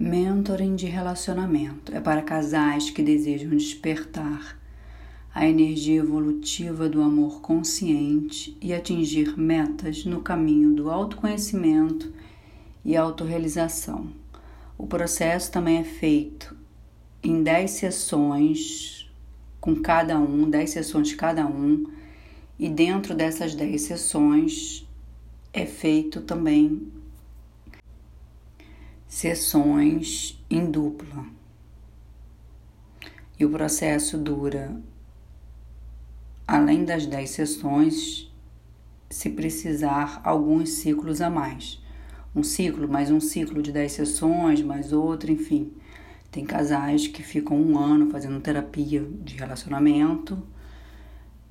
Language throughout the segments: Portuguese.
Mentoring de relacionamento é para casais que desejam despertar a energia evolutiva do amor consciente e atingir metas no caminho do autoconhecimento e autorrealização. O processo também é feito em 10 sessões com cada um, 10 sessões cada um, e dentro dessas 10 sessões é feito também sessões em dupla. E o processo dura, além das 10 sessões, se precisar, alguns ciclos a mais. Um ciclo, mais um ciclo de 10 sessões, mais outro, enfim. Tem casais que ficam um ano fazendo terapia de relacionamento.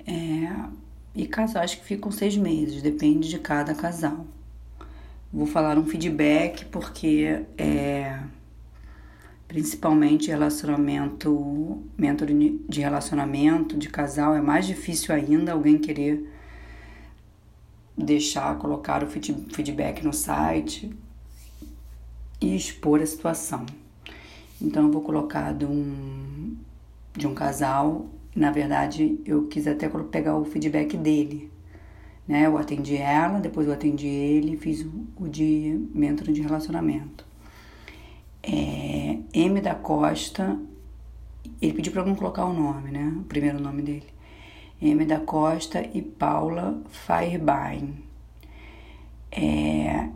É, e casais que ficam seis meses, depende de cada casal. Vou falar um feedback porque é principalmente relacionamento, mentor de relacionamento, de casal, é mais difícil ainda alguém querer deixar, colocar o feedback no site e expor a situação. Então eu vou colocar de um, de um casal, na verdade eu quis até pegar o feedback dele, né? Eu atendi ela, depois eu atendi ele, fiz o de mentor de relacionamento. É, M da Costa, ele pediu para não colocar o nome, né? O primeiro nome dele. M da Costa e Paula Fairbain. É,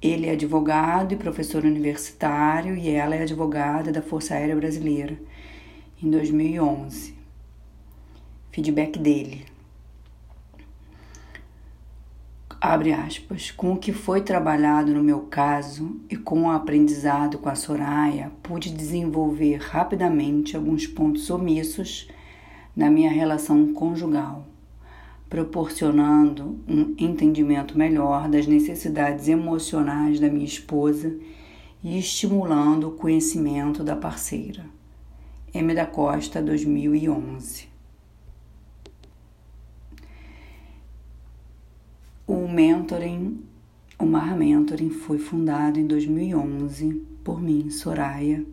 ele é advogado e professor universitário e ela é advogada da Força Aérea Brasileira em 2011. Feedback dele abre aspas, com o que foi trabalhado no meu caso e com o aprendizado com a Soraya, pude desenvolver rapidamente alguns pontos omissos na minha relação conjugal, proporcionando um entendimento melhor das necessidades emocionais da minha esposa e estimulando o conhecimento da parceira. M. da Costa, 2011 O mentoring, o Mar Mentoring foi fundado em 2011 por mim, Soraya.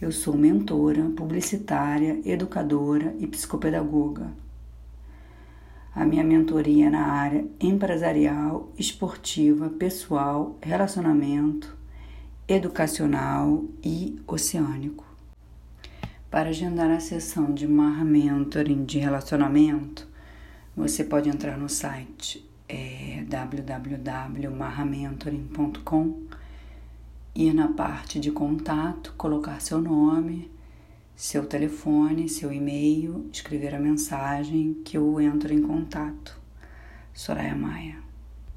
Eu sou mentora, publicitária, educadora e psicopedagoga. A minha mentoria é na área empresarial, esportiva, pessoal, relacionamento, educacional e oceânico. Para agendar a sessão de Mar Mentoring de relacionamento, você pode entrar no site é, www.marramentoring.com, ir na parte de contato, colocar seu nome, seu telefone, seu e-mail, escrever a mensagem que eu entro em contato. Soraya Maia.